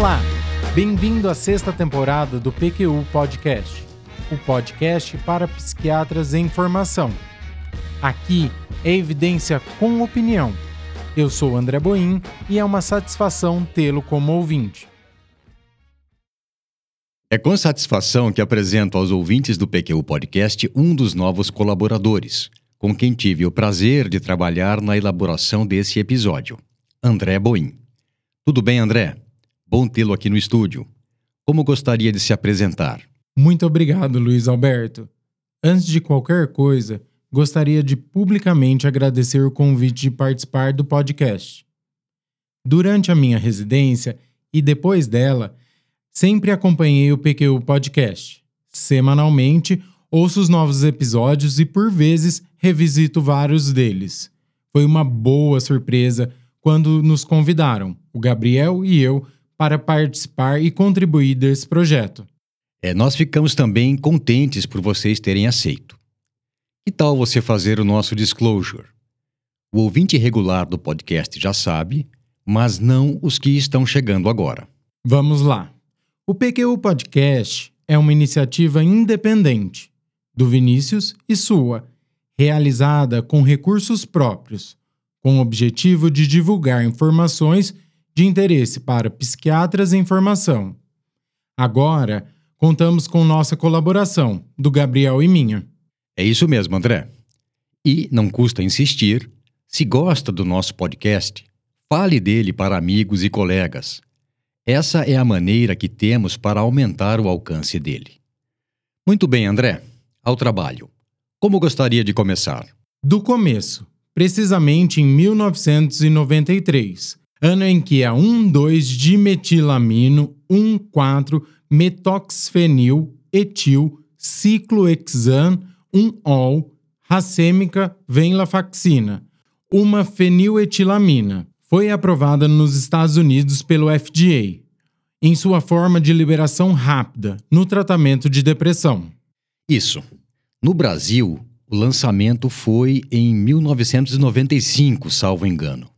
Olá, bem-vindo à sexta temporada do PQU Podcast, o podcast para psiquiatras em formação. Aqui é evidência com opinião. Eu sou André Boim e é uma satisfação tê-lo como ouvinte. É com satisfação que apresento aos ouvintes do PQU Podcast um dos novos colaboradores, com quem tive o prazer de trabalhar na elaboração desse episódio, André Boim. Tudo bem, André? Bom tê-lo aqui no estúdio. Como gostaria de se apresentar? Muito obrigado, Luiz Alberto. Antes de qualquer coisa, gostaria de publicamente agradecer o convite de participar do podcast. Durante a minha residência e depois dela, sempre acompanhei o PQ Podcast. Semanalmente, ouço os novos episódios e, por vezes, revisito vários deles. Foi uma boa surpresa quando nos convidaram, o Gabriel e eu, para participar e contribuir desse projeto. É, nós ficamos também contentes por vocês terem aceito. Que tal você fazer o nosso disclosure? O ouvinte regular do podcast já sabe, mas não os que estão chegando agora. Vamos lá. O PQU Podcast é uma iniciativa independente do Vinícius e sua, realizada com recursos próprios, com o objetivo de divulgar informações de interesse para psiquiatras em formação. Agora, contamos com nossa colaboração, do Gabriel e minha. É isso mesmo, André. E não custa insistir, se gosta do nosso podcast, fale dele para amigos e colegas. Essa é a maneira que temos para aumentar o alcance dele. Muito bem, André. Ao trabalho. Como gostaria de começar? Do começo, precisamente em 1993, ano em que a 1,2-dimetilamino 1,4-metoxfenil etil ciclohexan 1-ol racêmica venlafaxina, uma feniletilamina, foi aprovada nos Estados Unidos pelo FDA, em sua forma de liberação rápida no tratamento de depressão. Isso. No Brasil, o lançamento foi em 1995, salvo engano.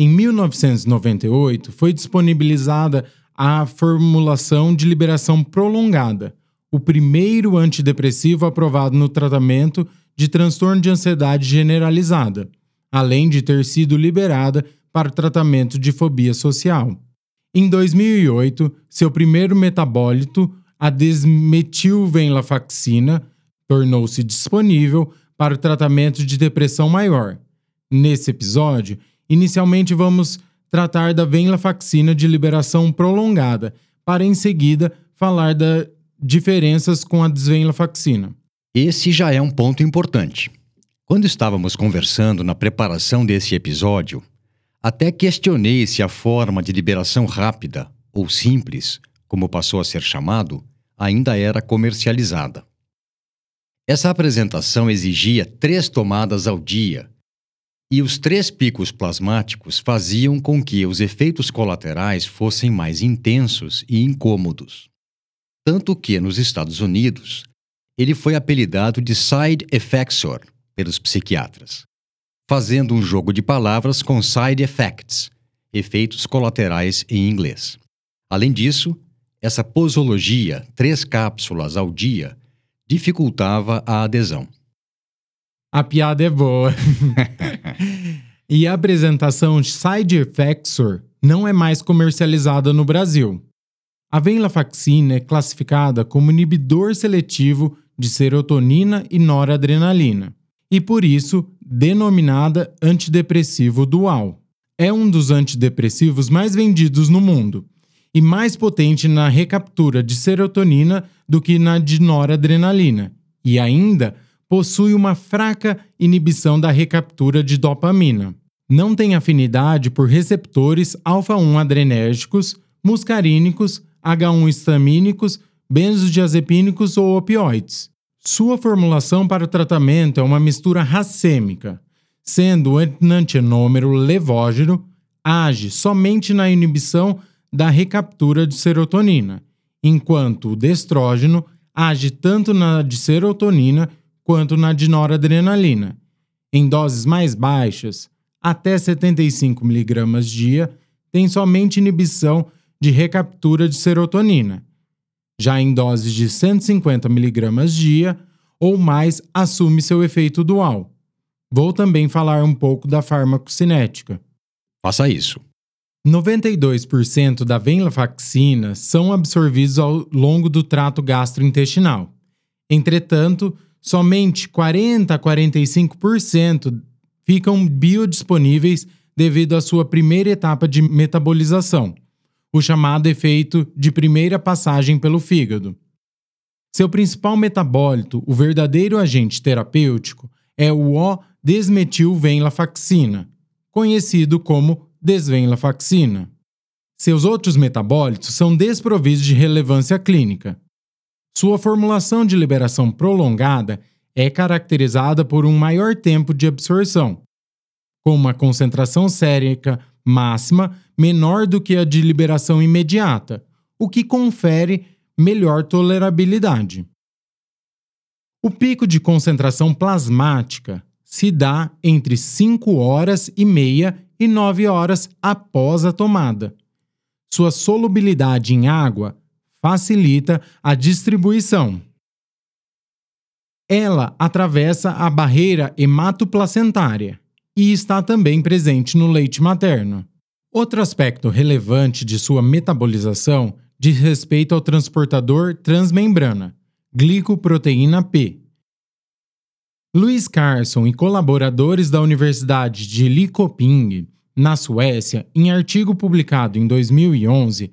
Em 1998, foi disponibilizada a formulação de liberação prolongada, o primeiro antidepressivo aprovado no tratamento de transtorno de ansiedade generalizada, além de ter sido liberada para o tratamento de fobia social. Em 2008, seu primeiro metabólito, a desmetilvenlafaxina, tornou-se disponível para o tratamento de depressão maior. Nesse episódio, Inicialmente vamos tratar da venlafaxina de liberação prolongada, para em seguida falar das diferenças com a desvenlafaxina. Esse já é um ponto importante. Quando estávamos conversando na preparação desse episódio, até questionei se a forma de liberação rápida, ou simples, como passou a ser chamado, ainda era comercializada. Essa apresentação exigia três tomadas ao dia e os três picos plasmáticos faziam com que os efeitos colaterais fossem mais intensos e incômodos. Tanto que, nos Estados Unidos, ele foi apelidado de side effectsor pelos psiquiatras, fazendo um jogo de palavras com side effects, efeitos colaterais em inglês. Além disso, essa posologia, três cápsulas ao dia, dificultava a adesão. A piada é boa. e a apresentação Side Effectsor não é mais comercializada no Brasil. A venlafaxina é classificada como inibidor seletivo de serotonina e noradrenalina, e por isso denominada antidepressivo dual. É um dos antidepressivos mais vendidos no mundo e mais potente na recaptura de serotonina do que na de noradrenalina, e ainda possui uma fraca inibição da recaptura de dopamina. Não tem afinidade por receptores alfa-1 adrenérgicos, muscarínicos, H1 histamínicos, benzodiazepínicos ou opioides. Sua formulação para o tratamento é uma mistura racêmica, sendo o enantiômero levógeno age somente na inibição da recaptura de serotonina, enquanto o destrógeno age tanto na de serotonina quanto na de noradrenalina. Em doses mais baixas, até 75 mg dia, tem somente inibição de recaptura de serotonina. Já em doses de 150 mg dia ou mais, assume seu efeito dual. Vou também falar um pouco da farmacocinética. Faça isso. 92% da venlafaxina são absorvidos ao longo do trato gastrointestinal. Entretanto, somente 40 a 45% ficam biodisponíveis devido à sua primeira etapa de metabolização, o chamado efeito de primeira passagem pelo fígado. Seu principal metabólito, o verdadeiro agente terapêutico, é o O-desmetilvenlafaxina, conhecido como desvenlafaxina. Seus outros metabólitos são desprovidos de relevância clínica. Sua formulação de liberação prolongada é caracterizada por um maior tempo de absorção, com uma concentração sérica máxima menor do que a de liberação imediata, o que confere melhor tolerabilidade. O pico de concentração plasmática se dá entre 5 horas e meia e 9 horas após a tomada. Sua solubilidade em água facilita a distribuição. Ela atravessa a barreira hematoplacentária e está também presente no leite materno. Outro aspecto relevante de sua metabolização diz respeito ao transportador transmembrana, glicoproteína P. Louis Carson e colaboradores da Universidade de Linköping, na Suécia, em artigo publicado em 2011,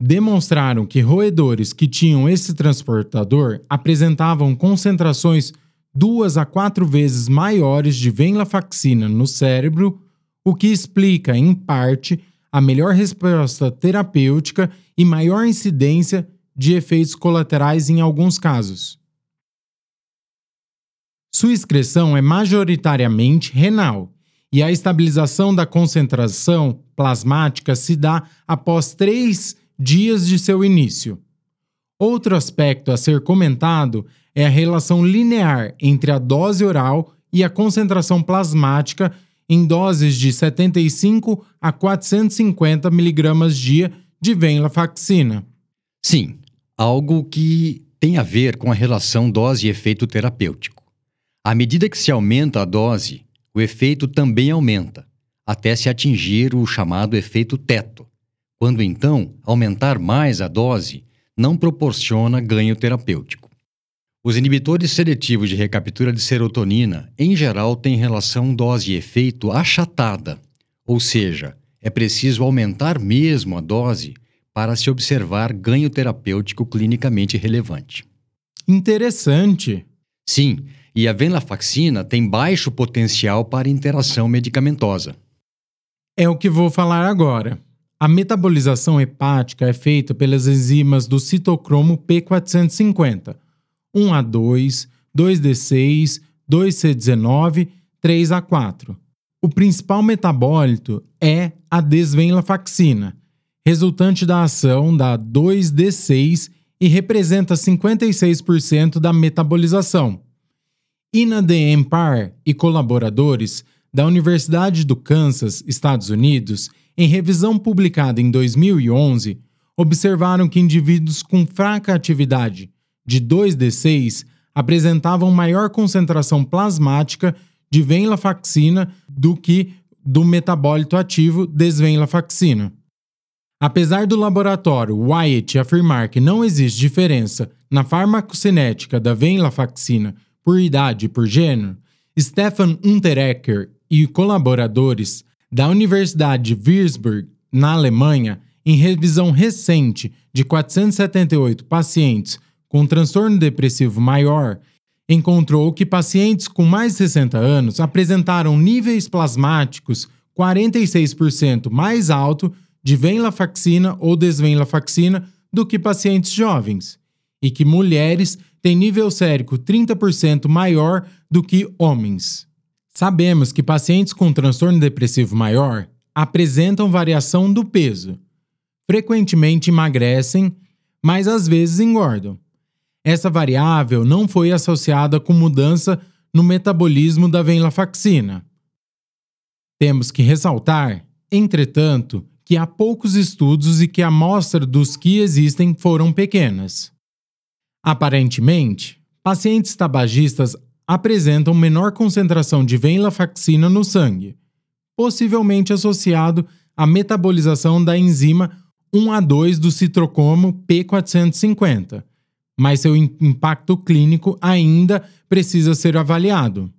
demonstraram que roedores que tinham esse transportador apresentavam concentrações duas a quatro vezes maiores de venlafaxina no cérebro, o que explica, em parte, a melhor resposta terapêutica e maior incidência de efeitos colaterais em alguns casos. Sua excreção é majoritariamente renal e a estabilização da concentração plasmática se dá após três dias de seu início. Outro aspecto a ser comentado é a relação linear entre a dose oral e a concentração plasmática em doses de 75 a 450 mg dia de venlafaxina. Sim, algo que tem a ver com a relação dose efeito terapêutico. À medida que se aumenta a dose, o efeito também aumenta, até se atingir o chamado efeito teto, quando então aumentar mais a dose não proporciona ganho terapêutico. Os inibitores seletivos de recaptura de serotonina, em geral, têm relação dose-efeito achatada, ou seja, é preciso aumentar mesmo a dose para se observar ganho terapêutico clinicamente relevante. Interessante. Sim, e a venlafaxina tem baixo potencial para interação medicamentosa. É o que vou falar agora. A metabolização hepática é feita pelas enzimas do citocromo P450 1A2, 2D6, 2C19, 3A4. O principal metabólito é a desvenlafaxina, resultante da ação da 2D6 e representa 56% da metabolização. Ina de Empar e colaboradores da Universidade do Kansas, Estados Unidos, em revisão publicada em 2011, observaram que indivíduos com fraca atividade de 2D6 apresentavam maior concentração plasmática de venlafaxina do que do metabólito ativo desvenlafaxina. Apesar do laboratório Wyatt afirmar que não existe diferença na farmacocinética da venlafaxina por idade e por gênero, Stefan Unterecker e colaboradores da Universidade de Würzburg, na Alemanha, em revisão recente de 478 pacientes com transtorno depressivo maior, encontrou que pacientes com mais de 60 anos apresentaram níveis plasmáticos 46% mais alto de venlafaxina ou desvenlafaxina do que pacientes jovens, e que mulheres têm nível sérico 30% maior do que homens. Sabemos que pacientes com transtorno depressivo maior apresentam variação do peso. Frequentemente emagrecem, mas às vezes engordam. Essa variável não foi associada com mudança no metabolismo da venlafaxina. Temos que ressaltar, entretanto, que há poucos estudos e que a amostra dos que existem foram pequenas. Aparentemente, pacientes tabagistas apresentam menor concentração de venlafaxina no sangue, possivelmente associado à metabolização da enzima 1A2 do citrocomo P450, mas seu impacto clínico ainda precisa ser avaliado.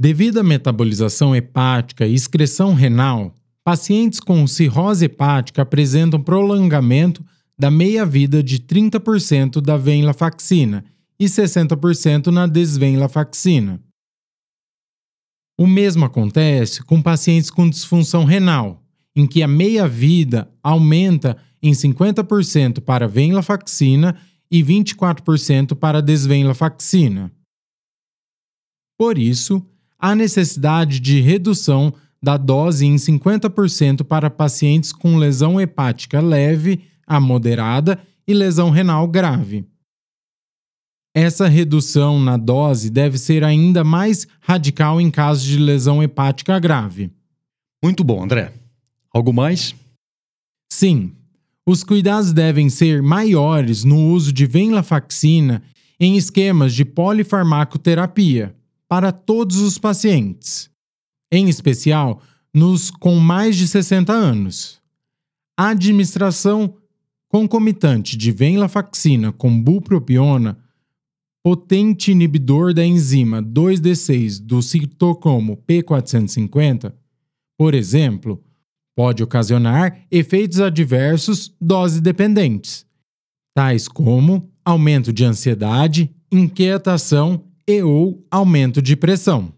Devido à metabolização hepática e excreção renal, pacientes com cirrose hepática apresentam prolongamento da meia-vida de 30% da venlafaxina e 60% na desvenlafaxina. O mesmo acontece com pacientes com disfunção renal, em que a meia-vida aumenta em 50% para venlafaxina e 24% para desvenlafaxina. Por isso, há necessidade de redução da dose em 50% para pacientes com lesão hepática leve a moderada e lesão renal grave. Essa redução na dose deve ser ainda mais radical em casos de lesão hepática grave. Muito bom, André. Algo mais? Sim. Os cuidados devem ser maiores no uso de venlafaxina em esquemas de polifarmacoterapia para todos os pacientes, em especial nos com mais de 60 anos. A administração concomitante de venlafaxina com bupropiona, potente inibidor da enzima 2D6 do citocomo P450, por exemplo, pode ocasionar efeitos adversos dose-dependentes, tais como aumento de ansiedade, inquietação e ou aumento de pressão.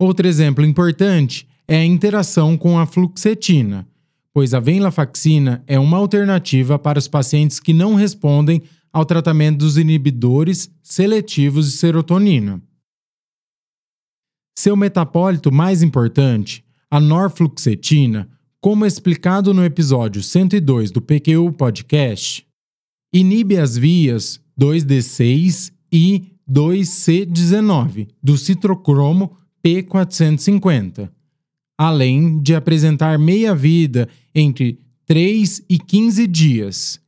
Outro exemplo importante é a interação com a fluoxetina, pois a venlafaxina é uma alternativa para os pacientes que não respondem ao tratamento dos inibidores seletivos de serotonina. Seu metapólito mais importante, a norfluxetina, como explicado no episódio 102 do PQU Podcast, inibe as vias 2D6 e 2C19 do citrocromo P450, além de apresentar meia-vida entre 3 e 15 dias.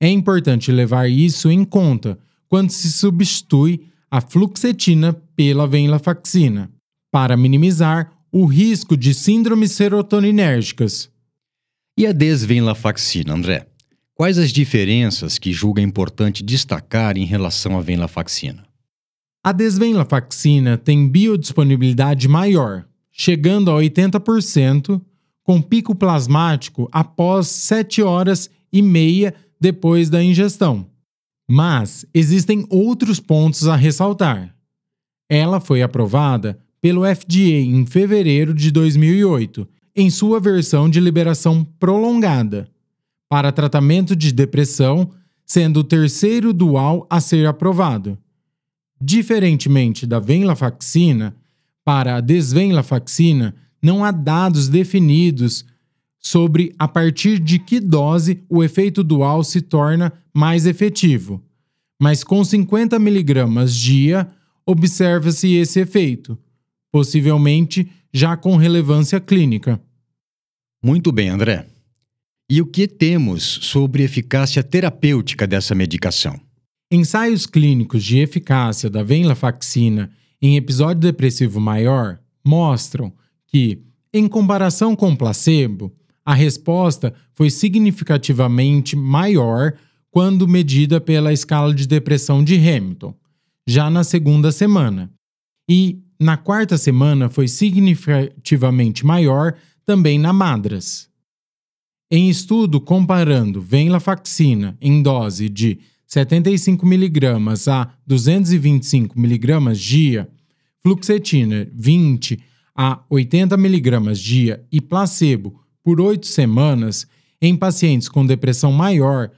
É importante levar isso em conta quando se substitui a fluxetina pela venlafaxina, para minimizar o risco de síndromes serotoninérgicas. E a desvenlafaxina, André? Quais as diferenças que julga importante destacar em relação à venlafaxina? A desvenlafaxina tem biodisponibilidade maior, chegando a 80%, com pico plasmático após 7 horas e meia depois da ingestão. Mas existem outros pontos a ressaltar. Ela foi aprovada pelo FDA em fevereiro de 2008, em sua versão de liberação prolongada, para tratamento de depressão, sendo o terceiro dual a ser aprovado. Diferentemente da venlafaxina, para a desvenlafaxina, não há dados definidos sobre a partir de que dose o efeito dual se torna mais efetivo. Mas com 50 mg dia, observa-se esse efeito, possivelmente já com relevância clínica. Muito bem, André. E o que temos sobre eficácia terapêutica dessa medicação? Ensaios clínicos de eficácia da venlafaxina em episódio depressivo maior mostram que, em comparação com o placebo, a resposta foi significativamente maior quando medida pela escala de depressão de Hamilton, já na segunda semana, e na quarta semana foi significativamente maior também na Madras. Em estudo comparando venlafaxina em dose de 75mg a 225mg dia, fluoxetina 20 a 80mg dia e placebo por 8 semanas em pacientes com depressão maior,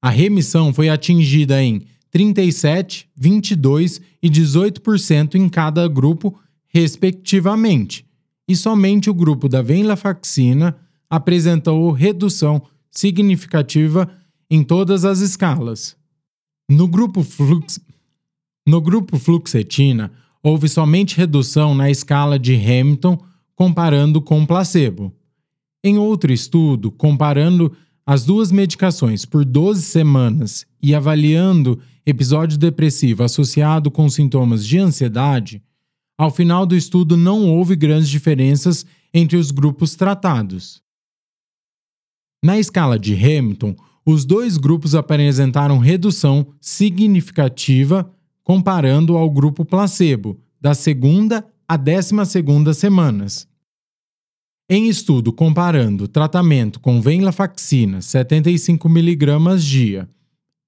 a remissão foi atingida em 37, 22 e 18% em cada grupo, respectivamente, e somente o grupo da venlafaxina apresentou redução significativa em todas as escalas. No grupo, flux... no grupo fluxetina, houve somente redução na escala de Hamilton comparando com placebo. Em outro estudo, comparando as duas medicações por 12 semanas e avaliando episódio depressivo associado com sintomas de ansiedade, ao final do estudo não houve grandes diferenças entre os grupos tratados. Na escala de Hamilton, os dois grupos apresentaram redução significativa comparando ao grupo placebo, da segunda à décima segunda semanas. Em estudo comparando tratamento com venlafaxina 75mg dia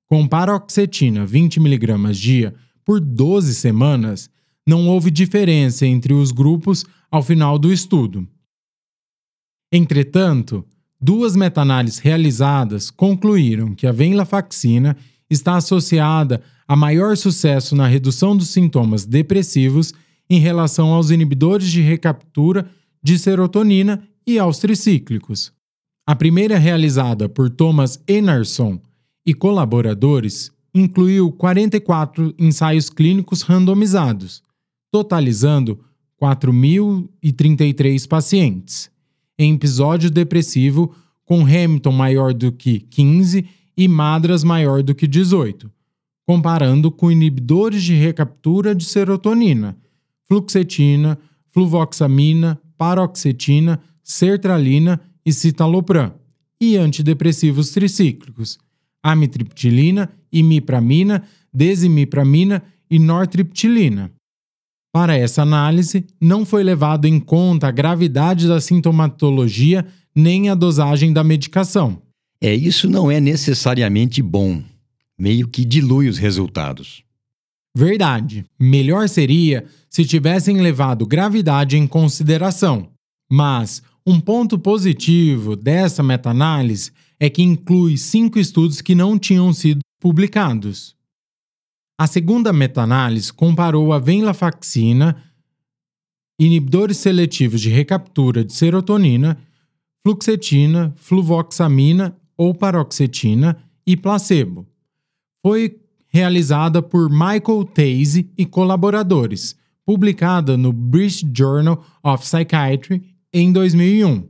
com paroxetina 20mg dia por 12 semanas, não houve diferença entre os grupos ao final do estudo. Entretanto, duas meta-análises realizadas concluíram que a venlafaxina está associada a maior sucesso na redução dos sintomas depressivos em relação aos inibidores de recaptura de serotonina e aos tricíclicos. A primeira, realizada por Thomas Enarson e colaboradores, incluiu 44 ensaios clínicos randomizados, totalizando 4.033 pacientes, em episódio depressivo com Hamilton maior do que 15 e Madras maior do que 18, comparando com inibidores de recaptura de serotonina, fluxetina, fluvoxamina, paroxetina, sertralina e citalopram, e antidepressivos tricíclicos, amitriptilina, imipramina, desimipramina e nortriptilina. Para essa análise, não foi levado em conta a gravidade da sintomatologia nem a dosagem da medicação. É, isso não é necessariamente bom. Meio que dilui os resultados. Verdade. Melhor seria se tivessem levado gravidade em consideração. Mas um ponto positivo dessa meta-análise é que inclui cinco estudos que não tinham sido publicados. A segunda meta-análise comparou a venlafaxina, inibidores seletivos de recaptura de serotonina, fluxetina, fluvoxamina ou paroxetina e placebo. Foi realizada por Michael Tase e colaboradores, publicada no British Journal of Psychiatry em 2001,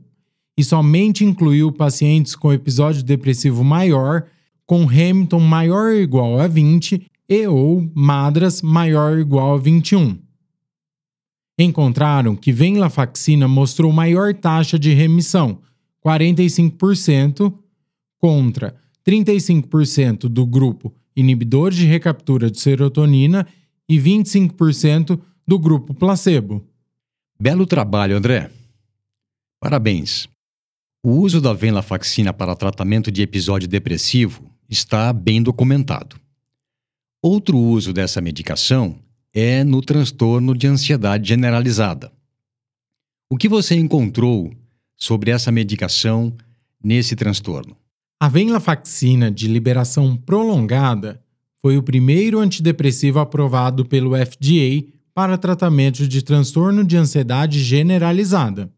e somente incluiu pacientes com episódio depressivo maior, com Hamilton maior ou igual a 20 e ou Madras maior ou igual a 21. Encontraram que venlafaxina mostrou maior taxa de remissão, 45%, contra 35% do grupo inibidor de recaptura de serotonina e 25% do grupo placebo. Belo trabalho, André. Parabéns. O uso da venlafaxina para tratamento de episódio depressivo está bem documentado. Outro uso dessa medicação é no transtorno de ansiedade generalizada. O que você encontrou sobre essa medicação nesse transtorno? A venlafaxina de liberação prolongada foi o primeiro antidepressivo aprovado pelo FDA para tratamento de transtorno de ansiedade generalizada.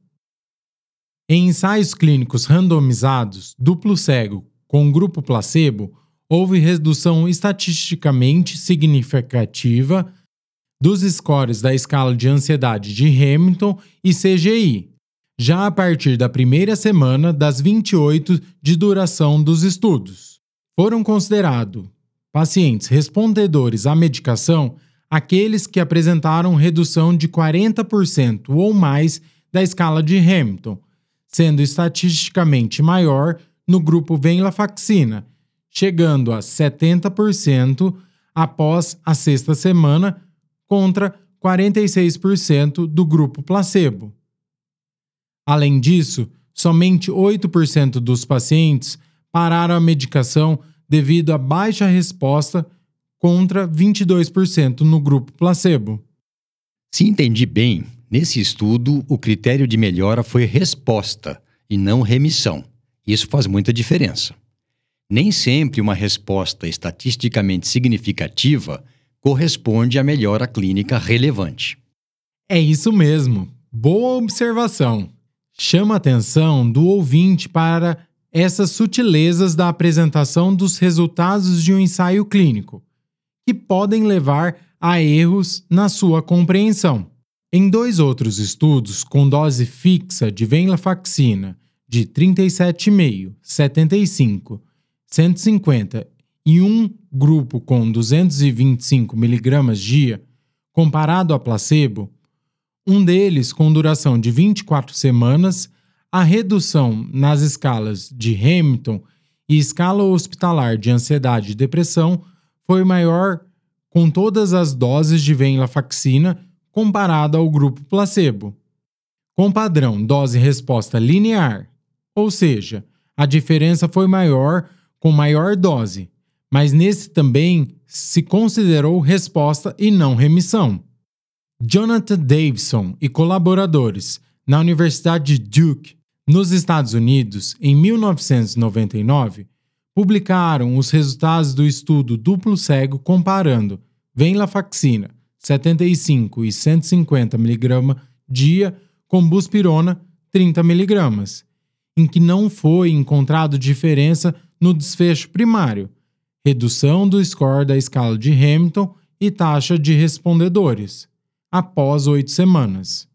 Em ensaios clínicos randomizados, duplo cego, com grupo placebo, houve redução estatisticamente significativa dos scores da escala de ansiedade de Hamilton e CGI, já a partir da primeira semana das 28 de duração dos estudos. Foram considerados pacientes respondedores à medicação aqueles que apresentaram redução de 40% ou mais da escala de Hamilton, sendo estatisticamente maior no grupo venlafaxina, chegando a 70% após a sexta semana, contra 46% do grupo placebo. Além disso, somente 8% dos pacientes pararam a medicação devido à baixa resposta, contra 22% no grupo placebo. Se entendi bem, nesse estudo o critério de melhora foi resposta e não remissão. Isso faz muita diferença. Nem sempre uma resposta estatisticamente significativa corresponde à melhora clínica relevante. É isso mesmo. Boa observação. Chama a atenção do ouvinte para essas sutilezas da apresentação dos resultados de um ensaio clínico, que podem levar a erros na sua compreensão. Em dois outros estudos com dose fixa de venlafaxina de 37,5, 75, 150 e um grupo com 225 mg dia, comparado a placebo, um deles com duração de 24 semanas, a redução nas escalas de Hamilton e escala hospitalar de ansiedade e depressão foi maior com todas as doses de venlafaxina comparada ao grupo placebo, com padrão dose-resposta linear, ou seja, a diferença foi maior com maior dose, mas nesse também se considerou resposta e não remissão. Jonathan Davidson e colaboradores na Universidade de Duke, nos Estados Unidos, em 1999, publicaram os resultados do estudo duplo cego comparando venlafaxina 75 e 150 mg dia com buspirona 30 mg, em que não foi encontrado diferença no desfecho primário, redução do score da escala de Hamilton e taxa de respondedores, após oito semanas.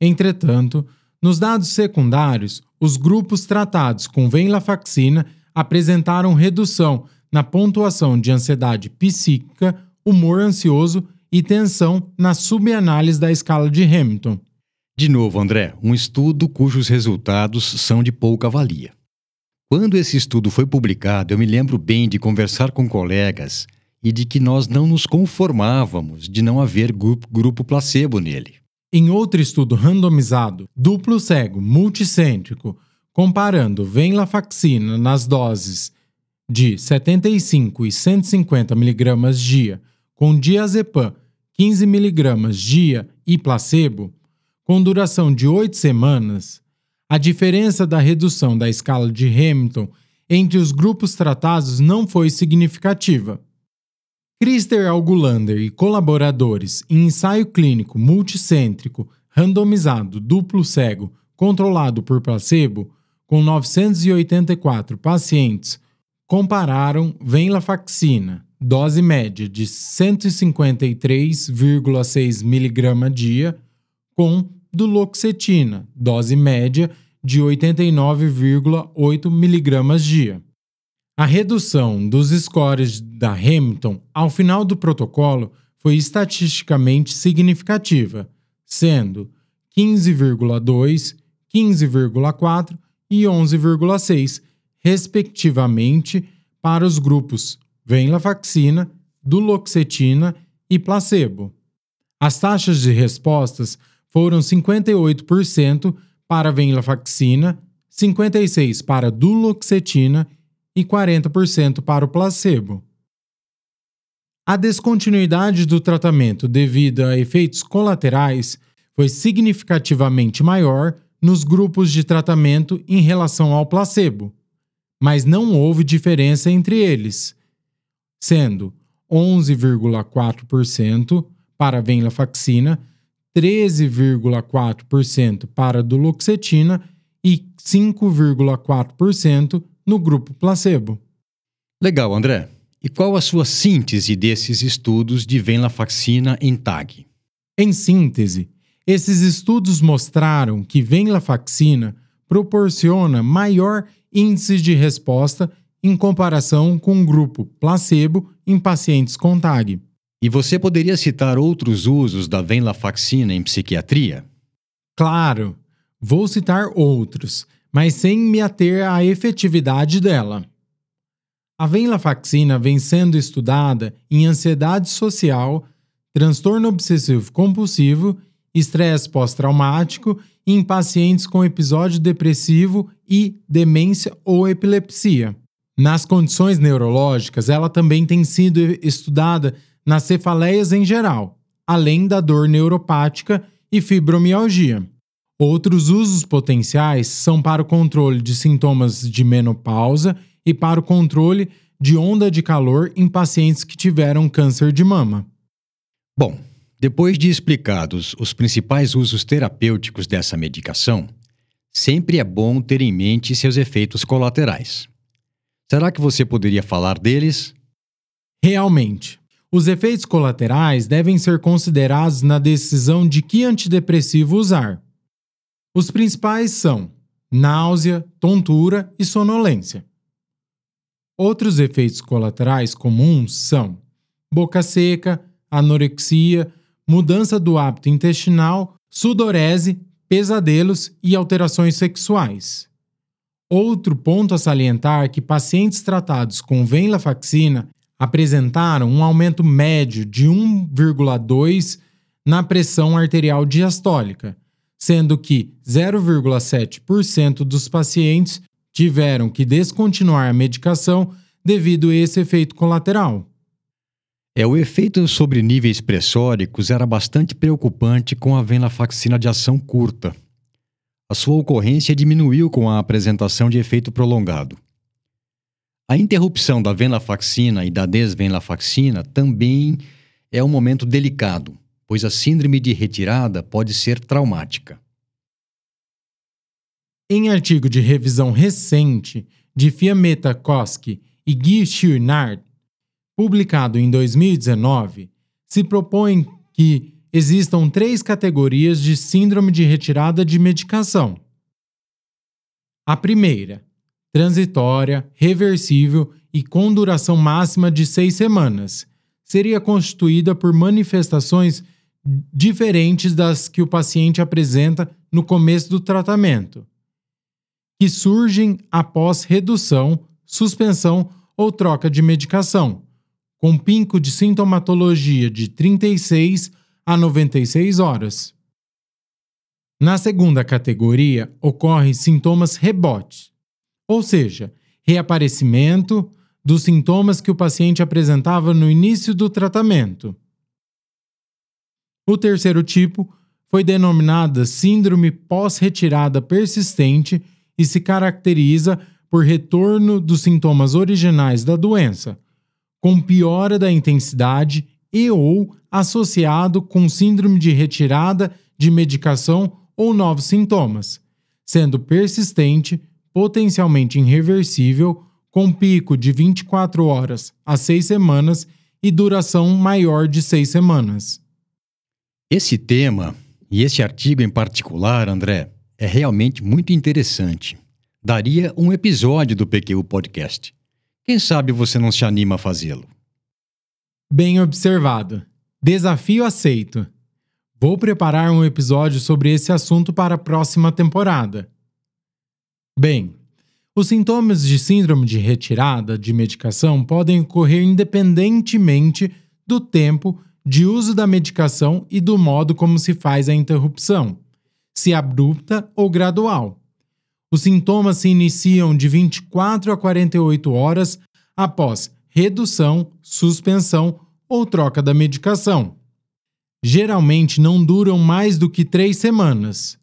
Entretanto, nos dados secundários, os grupos tratados com venlafaxina apresentaram redução na pontuação de ansiedade psíquica, humor ansioso e tensão na subanálise da escala de Hamilton. De novo, André, um estudo cujos resultados são de pouca valia. Quando esse estudo foi publicado, eu me lembro bem de conversar com colegas e de que nós não nos conformávamos de não haver grupo, placebo nele. Em outro estudo randomizado, duplo cego, multicêntrico, comparando venlafaxina nas doses de 75 e 150 mg dia com diazepam 15 mg dia e placebo, com duração de 8 semanas, a diferença da redução da escala de Hamilton entre os grupos tratados não foi significativa. Christer Algulander e colaboradores em ensaio clínico multicêntrico randomizado duplo cego controlado por placebo com 984 pacientes compararam venlafaxina, dose média de 153,6 mg dia, com duloxetina, dose média de 89,8 mg dia. A redução dos scores da Hamilton ao final do protocolo foi estatisticamente significativa, sendo 15,2, 15,4 e 11,6, respectivamente, para os grupos venlafaxina, duloxetina e placebo. As taxas de respostas foram 58% para venlafaxina, 56% para duloxetina e 40% para o placebo. A descontinuidade do tratamento devido a efeitos colaterais foi significativamente maior nos grupos de tratamento em relação ao placebo, mas não houve diferença entre eles, sendo 11,4% para venlafaxina 13,4% para duloxetina e 5,4% no grupo placebo. Legal, André. E qual a sua síntese desses estudos de venlafaxina em TAG? Em síntese, esses estudos mostraram que venlafaxina proporciona maior índice de resposta em comparação com o grupo placebo em pacientes com TAG. E você poderia citar outros usos da venlafaxina em psiquiatria? Claro, vou citar outros, mas sem me ater à efetividade dela. A venlafaxina vem sendo estudada em ansiedade social, transtorno obsessivo compulsivo, estresse pós-traumático e em pacientes com episódio depressivo e demência ou epilepsia. Nas condições neurológicas, ela também tem sido estudada nas cefaleias em geral, além da dor neuropática e fibromialgia. Outros usos potenciais são para o controle de sintomas de menopausa e para o controle de onda de calor em pacientes que tiveram câncer de mama. Bom, depois de explicados os principais usos terapêuticos dessa medicação, sempre é bom ter em mente seus efeitos colaterais. Será que você poderia falar deles? Realmente, Os efeitos colaterais devem ser considerados na decisão de que antidepressivo usar. Os principais são náusea, tontura e sonolência. Outros efeitos colaterais comuns são boca seca, anorexia, mudança do hábito intestinal, sudorese, pesadelos e alterações sexuais. Outro ponto a salientar é que pacientes tratados com venlafaxina apresentaram um aumento médio de 1,2 na pressão arterial diastólica, sendo que 0,7% dos pacientes tiveram que descontinuar a medicação devido a esse efeito colateral. É, o efeito sobre níveis pressóricos era bastante preocupante com a venlafaxina de ação curta. A sua ocorrência diminuiu com a apresentação de efeito prolongado. A interrupção da venlafaxina e da desvenlafaxina também é um momento delicado, pois a síndrome de retirada pode ser traumática. Em artigo de revisão recente de Fiametta Koski e Guy Schurnard, publicado em 2019, se propõe que existam três categorias de síndrome de retirada de medicação. A primeira, transitória, reversível e com duração máxima de seis semanas, seria constituída por manifestações diferentes das que o paciente apresenta no começo do tratamento, que surgem após redução, suspensão ou troca de medicação, com pico de sintomatologia de 36 a 96 horas. Na segunda categoria, ocorrem sintomas rebote, ou seja, reaparecimento dos sintomas que o paciente apresentava no início do tratamento. O terceiro tipo foi denominada Síndrome pós-retirada persistente e se caracteriza por retorno dos sintomas originais da doença, com piora da intensidade e ou associado com síndrome de retirada de medicação ou novos sintomas, sendo persistente, potencialmente irreversível, com pico de 24 horas a 6 semanas e duração maior de 6 semanas. Esse tema, e esse artigo em particular, André, é realmente muito interessante. Daria um episódio do PQ Podcast. Quem sabe você não se anima a fazê-lo? Bem observado. Desafio aceito. Vou preparar um episódio sobre esse assunto para a próxima temporada. Bem, os sintomas de síndrome de retirada de medicação podem ocorrer independentemente do tempo de uso da medicação e do modo como se faz a interrupção, se abrupta ou gradual. Os sintomas se iniciam de 24 a 48 horas após redução, suspensão ou troca da medicação. Geralmente não duram mais do que três semanas.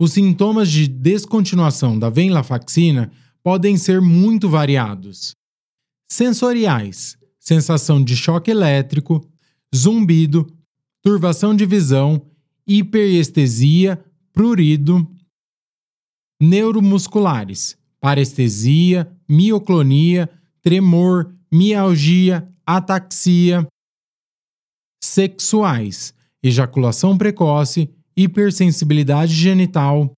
Os sintomas de descontinuação da venlafaxina podem ser muito variados. Sensoriais: sensação de choque elétrico, zumbido, turvação de visão, hiperestesia, prurido. Neuromusculares: parestesia, mioclonia, tremor, mialgia, ataxia. Sexuais: ejaculação precoce, hipersensibilidade genital.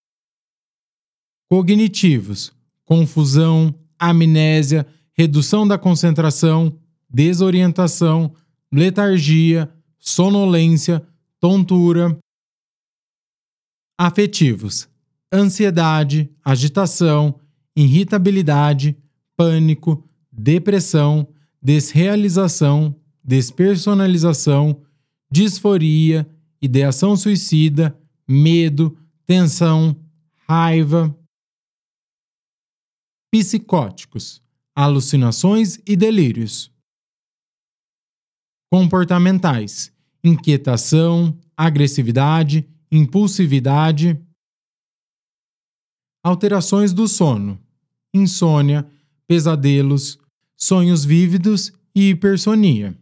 Cognitivos: confusão, amnésia, redução da concentração, desorientação, letargia, sonolência, tontura. Afetivos: ansiedade, agitação, irritabilidade, pânico, depressão, desrealização, despersonalização, disforia, ideação suicida, medo, tensão, raiva. Psicóticos, alucinações e delírios. Comportamentais: inquietação, agressividade, impulsividade. Alterações do sono: insônia, pesadelos, sonhos vívidos e hipersonia.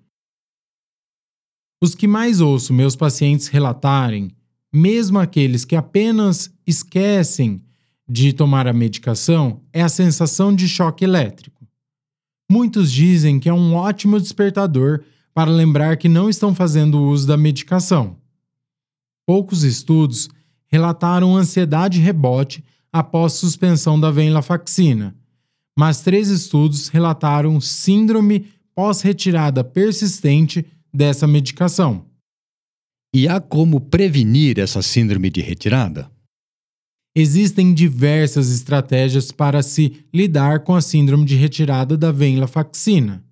Os que mais ouço meus pacientes relatarem, mesmo aqueles que apenas esquecem de tomar a medicação, é a sensação de choque elétrico. Muitos dizem que é um ótimo despertador para lembrar que não estão fazendo uso da medicação. Poucos estudos relataram ansiedade rebote após suspensão da venlafaxina, mas três estudos relataram síndrome pós-retirada persistente dessa medicação. E há como prevenir essa síndrome de retirada? Existem diversas estratégias para se lidar com a síndrome de retirada da venlafaxina.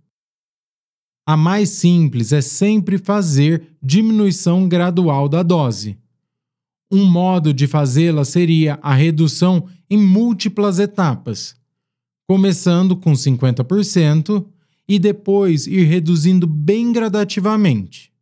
A mais simples é sempre fazer diminuição gradual da dose. Um modo de fazê-la seria a redução em múltiplas etapas, começando com 50% e depois ir reduzindo bem gradativamente.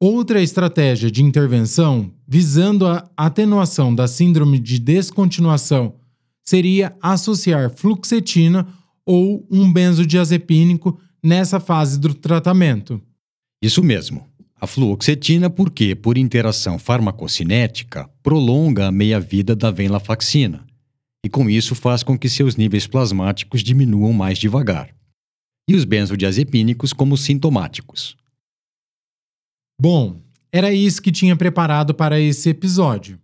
Outra estratégia de intervenção visando a atenuação da síndrome de descontinuação seria associar fluoxetina ou um benzodiazepínico nessa fase do tratamento. Isso mesmo. A fluoxetina, porque, por interação farmacocinética, prolonga a meia-vida da venlafaxina e, com isso, faz com que seus níveis plasmáticos diminuam mais devagar. E os benzodiazepínicos como sintomáticos. Bom, era isso que tinha preparado para esse episódio.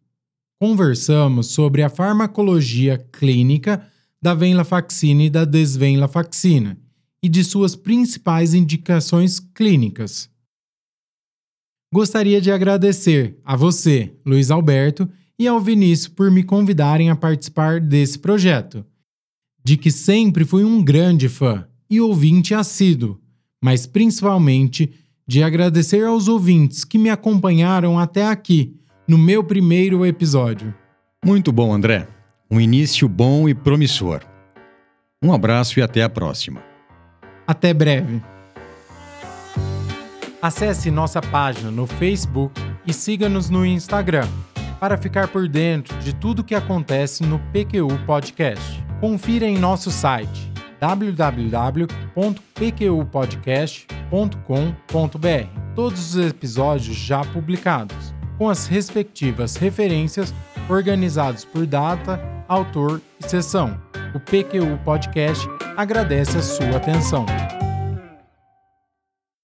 Conversamos sobre a farmacologia clínica da venlafaxina e da desvenlafaxina e de suas principais indicações clínicas. Gostaria de agradecer a você, Luiz Alberto, e ao Vinícius por me convidarem a participar desse projeto, de que sempre fui um grande fã e ouvinte assíduo, mas principalmente de agradecer aos ouvintes que me acompanharam até aqui, no meu primeiro episódio. Muito bom, André. Um início bom e promissor. Um abraço e até a próxima. Até breve. Acesse nossa página no Facebook e siga-nos no Instagram para ficar por dentro de tudo que acontece no PQU Podcast. Confira em nosso site www.pqpodcast.com.br todos os episódios já publicados, com as respectivas referências organizados por data, autor e sessão. O PQU Podcast agradece a sua atenção.